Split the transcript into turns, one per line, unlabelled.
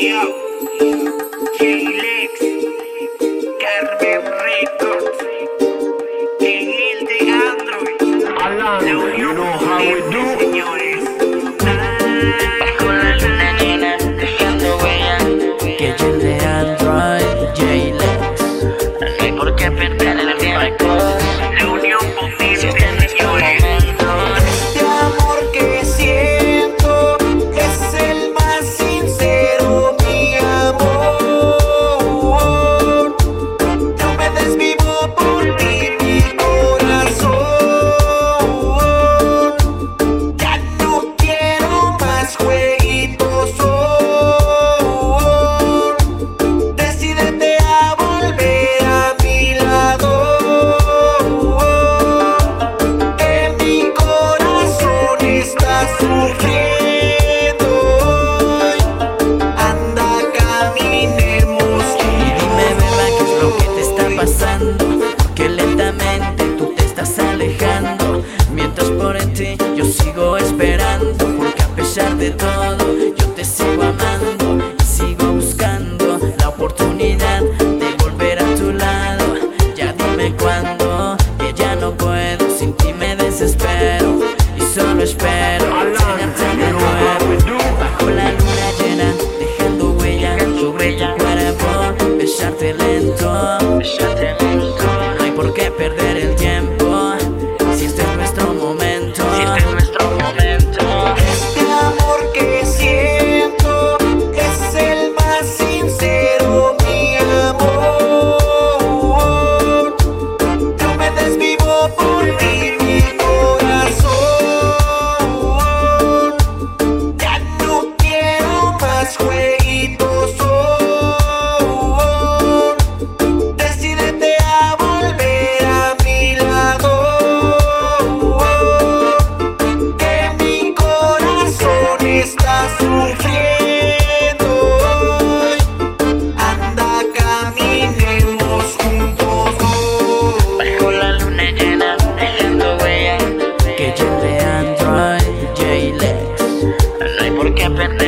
Yo,
K-Lit. yo sigo esperando Porque a pesar de todo yo te sigo amando Y sigo buscando la oportunidad de volver a tu lado. Ya dime cuándo, que ya no puedo Sin ti me desespero y solo espero Bajo la luna llena, dejando huella Tu brillo para besarte lento
camping.